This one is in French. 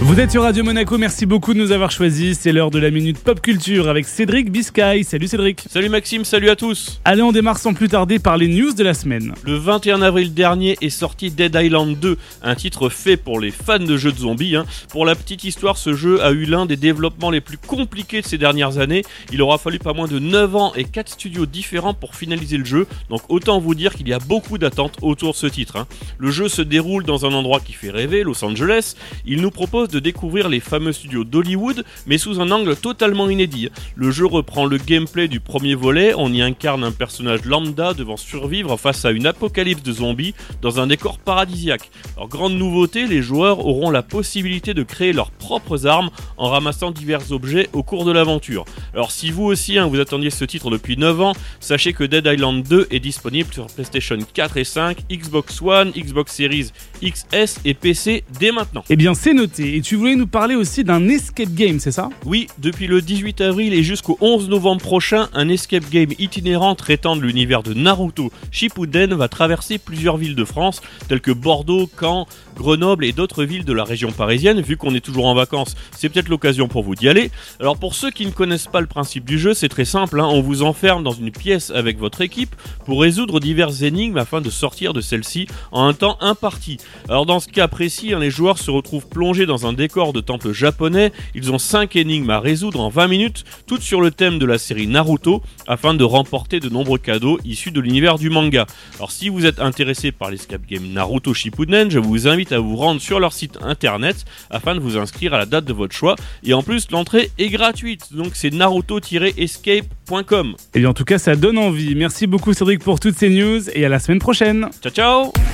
Vous êtes sur Radio Monaco, merci beaucoup de nous avoir choisis. C'est l'heure de la minute pop culture avec Cédric Biscay. Salut Cédric. Salut Maxime, salut à tous. Allez, on démarre sans plus tarder par les news de la semaine. Le 21 avril dernier est sorti Dead Island 2, un titre fait pour les fans de jeux de zombies. hein. Pour la petite histoire, ce jeu a eu l'un des développements les plus compliqués de ces dernières années. Il aura fallu pas moins de 9 ans et 4 studios différents pour finaliser le jeu, donc autant vous dire qu'il y a beaucoup d'attentes autour de ce titre. hein. Le jeu se déroule dans un endroit qui fait rêver, Los Angeles. Il nous propose de découvrir les fameux studios d'Hollywood, mais sous un angle totalement inédit. Le jeu reprend le gameplay du premier volet, on y incarne un personnage lambda devant survivre face à une apocalypse de zombies dans un décor paradisiaque. Alors grande nouveauté, les joueurs auront la possibilité de créer leurs propres armes en ramassant divers objets au cours de l'aventure. Alors si vous aussi hein, vous attendiez ce titre depuis 9 ans, sachez que Dead Island 2 est disponible sur PlayStation 4 et 5, Xbox One, Xbox Series XS et PC dès maintenant. Eh bien, c'est noté. Et tu voulais nous parler aussi d'un escape game, c'est ça? Oui, depuis le 18 avril et jusqu'au 11 novembre prochain, un escape game itinérant traitant de l'univers de Naruto Shippuden va traverser plusieurs villes de France, telles que Bordeaux, Caen, Grenoble et d'autres villes de la région parisienne. Vu qu'on est toujours en vacances, c'est peut-être l'occasion pour vous d'y aller. Alors pour ceux qui ne connaissent pas le principe du jeu, c'est très simple, hein. on vous enferme dans une pièce avec votre équipe pour résoudre diverses énigmes afin de sortir de celle-ci en un temps imparti. Alors dans ce cas précis, hein, les joueurs se retrouvent plongés dans un décor de temple japonais, ils ont 5 énigmes à résoudre en 20 minutes, toutes sur le thème de la série Naruto, afin de remporter de nombreux cadeaux issus de l'univers du manga. Alors si vous êtes intéressé par l'escape game Naruto Shippuden, je vous invite à vous rendre sur leur site internet afin de vous inscrire à la date de votre choix, et en plus l'entrée est gratuite, donc c'est naruto-escape.com. Eh bien, en tout cas, ça donne envie. Merci beaucoup Cédric pour toutes ces news et à la semaine prochaine. Ciao ciao